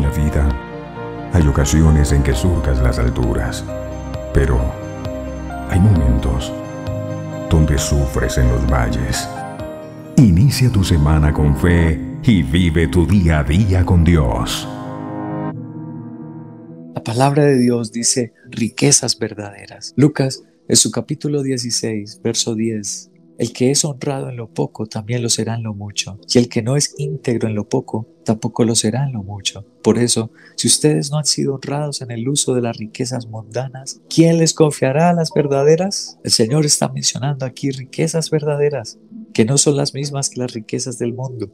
La vida hay ocasiones en que surcas las alturas, pero hay momentos donde sufres en los valles. Inicia tu semana con fe y vive tu día a día con Dios. La palabra de Dios dice riquezas verdaderas. Lucas en su capítulo 16, verso 10, el que es honrado en lo poco también lo será en lo mucho, y el que no es íntegro en lo poco tampoco lo será en lo mucho. Por eso, si ustedes no han sido honrados en el uso de las riquezas mundanas, ¿quién les confiará las verdaderas? El Señor está mencionando aquí riquezas verdaderas, que no son las mismas que las riquezas del mundo.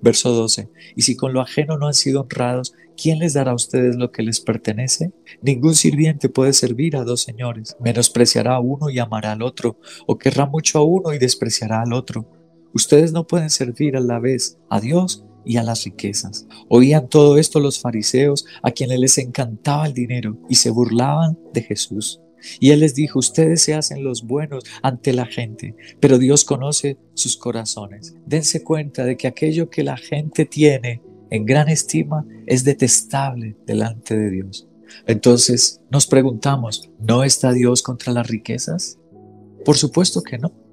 Verso 12. Y si con lo ajeno no han sido honrados, ¿quién les dará a ustedes lo que les pertenece? Ningún sirviente puede servir a dos señores. Menospreciará a uno y amará al otro, o querrá mucho a uno y despreciará al otro. Ustedes no pueden servir a la vez a Dios y a las riquezas. Oían todo esto los fariseos, a quienes les encantaba el dinero, y se burlaban de Jesús. Y él les dijo, ustedes se hacen los buenos ante la gente, pero Dios conoce sus corazones. Dense cuenta de que aquello que la gente tiene en gran estima es detestable delante de Dios. Entonces nos preguntamos, ¿no está Dios contra las riquezas? Por supuesto que no.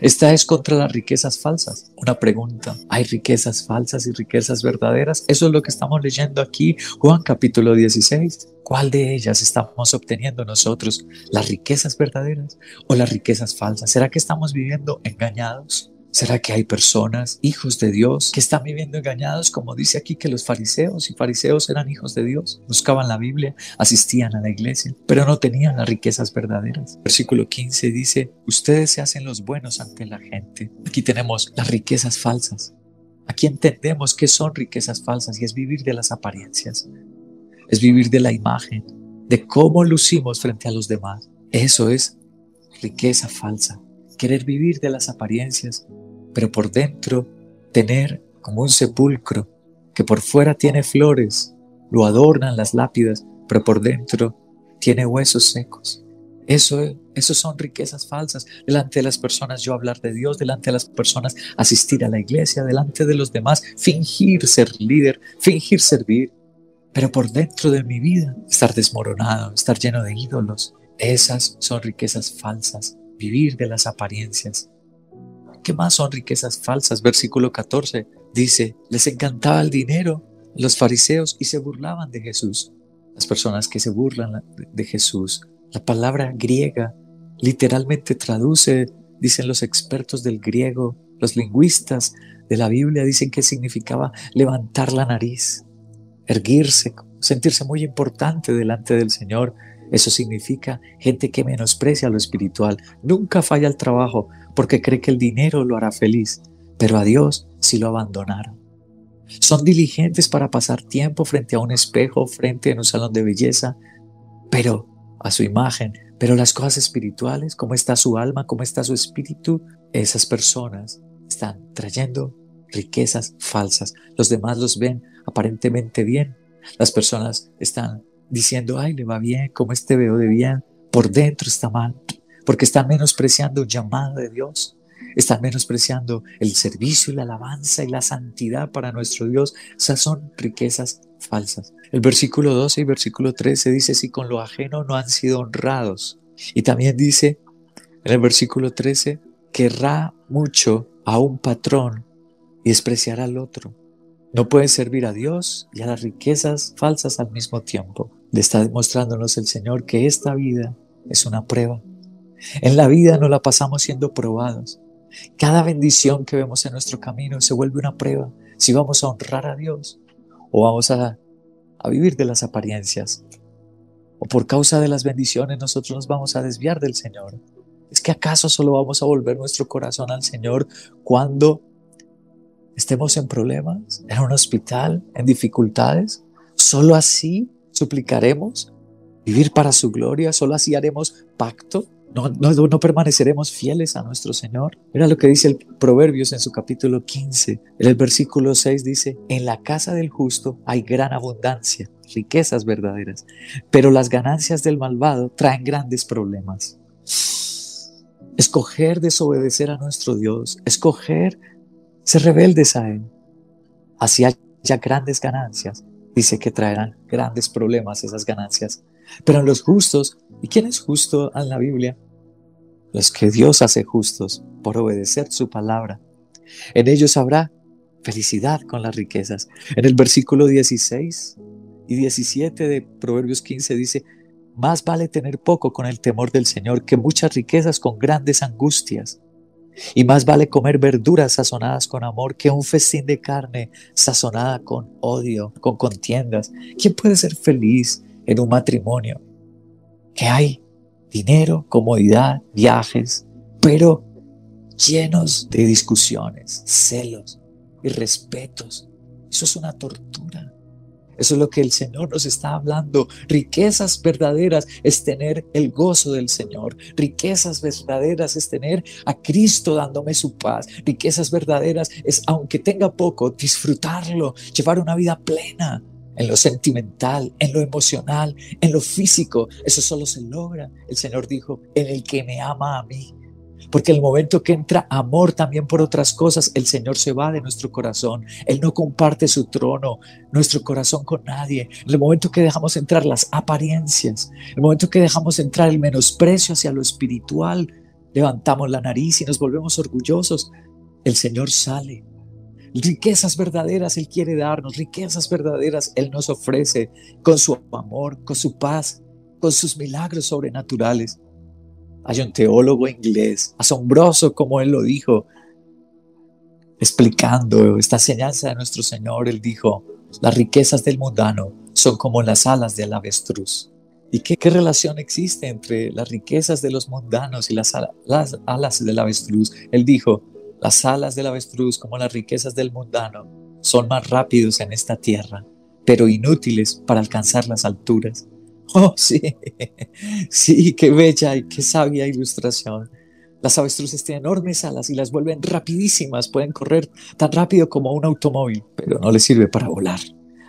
Esta es contra las riquezas falsas. Una pregunta, ¿hay riquezas falsas y riquezas verdaderas? Eso es lo que estamos leyendo aquí, Juan capítulo 16. ¿Cuál de ellas estamos obteniendo nosotros? ¿Las riquezas verdaderas o las riquezas falsas? ¿Será que estamos viviendo engañados? ¿Será que hay personas, hijos de Dios, que están viviendo engañados, como dice aquí que los fariseos y fariseos eran hijos de Dios? Buscaban la Biblia, asistían a la iglesia, pero no tenían las riquezas verdaderas. Versículo 15 dice, ustedes se hacen los buenos ante la gente. Aquí tenemos las riquezas falsas. Aquí entendemos que son riquezas falsas y es vivir de las apariencias. Es vivir de la imagen, de cómo lucimos frente a los demás. Eso es riqueza falsa. Querer vivir de las apariencias pero por dentro tener como un sepulcro que por fuera tiene flores, lo adornan las lápidas, pero por dentro tiene huesos secos. Eso, eso son riquezas falsas. Delante de las personas yo hablar de Dios, delante de las personas asistir a la iglesia, delante de los demás fingir ser líder, fingir servir, pero por dentro de mi vida estar desmoronado, estar lleno de ídolos. Esas son riquezas falsas, vivir de las apariencias. ¿Qué más son riquezas falsas? Versículo 14 dice, les encantaba el dinero los fariseos y se burlaban de Jesús. Las personas que se burlan de Jesús. La palabra griega literalmente traduce, dicen los expertos del griego, los lingüistas de la Biblia dicen que significaba levantar la nariz, erguirse, sentirse muy importante delante del Señor. Eso significa gente que menosprecia lo espiritual. Nunca falla el trabajo, porque cree que el dinero lo hará feliz, pero a Dios sí lo abandonaron. Son diligentes para pasar tiempo frente a un espejo, frente a un salón de belleza, pero a su imagen, pero las cosas espirituales, cómo está su alma, cómo está su espíritu, esas personas están trayendo riquezas falsas. Los demás los ven aparentemente bien. Las personas están diciendo, ay, le va bien, como este veo de bien, por dentro está mal porque están menospreciando el llamado de Dios, están menospreciando el servicio y la alabanza y la santidad para nuestro Dios. Esas son riquezas falsas. El versículo 12 y versículo 13 dice, si con lo ajeno no han sido honrados. Y también dice en el versículo 13, querrá mucho a un patrón y despreciará al otro. No puede servir a Dios y a las riquezas falsas al mismo tiempo. Le está demostrándonos el Señor que esta vida es una prueba en la vida no la pasamos siendo probados. Cada bendición que vemos en nuestro camino se vuelve una prueba si vamos a honrar a Dios o vamos a, a vivir de las apariencias. O por causa de las bendiciones nosotros nos vamos a desviar del Señor. ¿Es que acaso solo vamos a volver nuestro corazón al Señor cuando estemos en problemas, en un hospital, en dificultades? ¿Solo así suplicaremos vivir para su gloria? ¿Solo así haremos pacto? No, permaneceremos fieles a nuestro Señor. Mira lo que dice el Proverbios en su capítulo 15. En el versículo 6 dice, en la casa del justo hay gran abundancia, riquezas verdaderas, pero las ganancias del malvado traen grandes problemas. Escoger desobedecer a nuestro Dios, escoger ser rebeldes a Él, así haya grandes ganancias dice que traerán grandes problemas esas ganancias. Pero en los justos, ¿y quién es justo en la Biblia? Los que Dios hace justos por obedecer su palabra. En ellos habrá felicidad con las riquezas. En el versículo 16 y 17 de Proverbios 15 dice, más vale tener poco con el temor del Señor que muchas riquezas con grandes angustias. Y más vale comer verduras sazonadas con amor que un festín de carne sazonada con odio, con contiendas. ¿Quién puede ser feliz en un matrimonio que hay dinero, comodidad, viajes, pero llenos de discusiones, celos, y respetos. Eso es una tortura. Eso es lo que el Señor nos está hablando. Riquezas verdaderas es tener el gozo del Señor. Riquezas verdaderas es tener a Cristo dándome su paz. Riquezas verdaderas es, aunque tenga poco, disfrutarlo, llevar una vida plena en lo sentimental, en lo emocional, en lo físico. Eso solo se logra, el Señor dijo, en el que me ama a mí. Porque el momento que entra amor también por otras cosas, el Señor se va de nuestro corazón. Él no comparte su trono, nuestro corazón con nadie. El momento que dejamos entrar las apariencias, en el momento que dejamos entrar el menosprecio hacia lo espiritual, levantamos la nariz y nos volvemos orgullosos, el Señor sale. Riquezas verdaderas Él quiere darnos, riquezas verdaderas Él nos ofrece con su amor, con su paz, con sus milagros sobrenaturales. Hay un teólogo inglés, asombroso como él lo dijo, explicando esta enseñanza de nuestro Señor, él dijo, las riquezas del mundano son como las alas del avestruz. ¿Y qué, relación existe entre las riquezas de los mundanos y las, las alas del avestruz? Él dijo, las alas del avestruz como las riquezas del mundano son más rápidos en esta tierra, pero inútiles para alcanzar las alturas. Oh, sí, sí, qué bella y qué sabia ilustración. Las avestruces tienen enormes alas y las vuelven rapidísimas, pueden correr tan rápido como un automóvil, pero no les sirve para volar.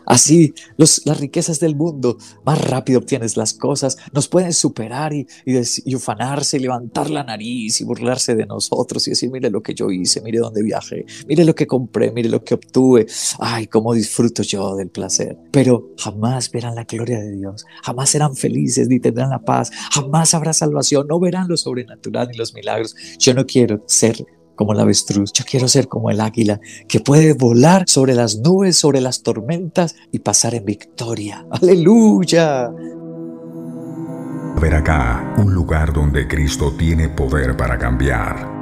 Así las riquezas del mundo, más rápido obtienes las cosas, nos pueden superar y, y, ufanarse y levantar la nariz y burlarse de nosotros y decir, mire lo que yo hice, mire dónde viajé, mire lo que compré, mire lo que obtuve, ay, cómo disfruto yo del placer. Pero jamás verán la gloria de Dios, jamás serán felices ni tendrán la paz, jamás habrá salvación, no verán lo sobrenatural ni los milagros. Yo no quiero ser como el avestruz, yo quiero ser como el águila que puede volar sobre las nubes, sobre las tormentas y pasar en victoria. Aleluya. Ver acá, un lugar donde Cristo tiene poder para cambiar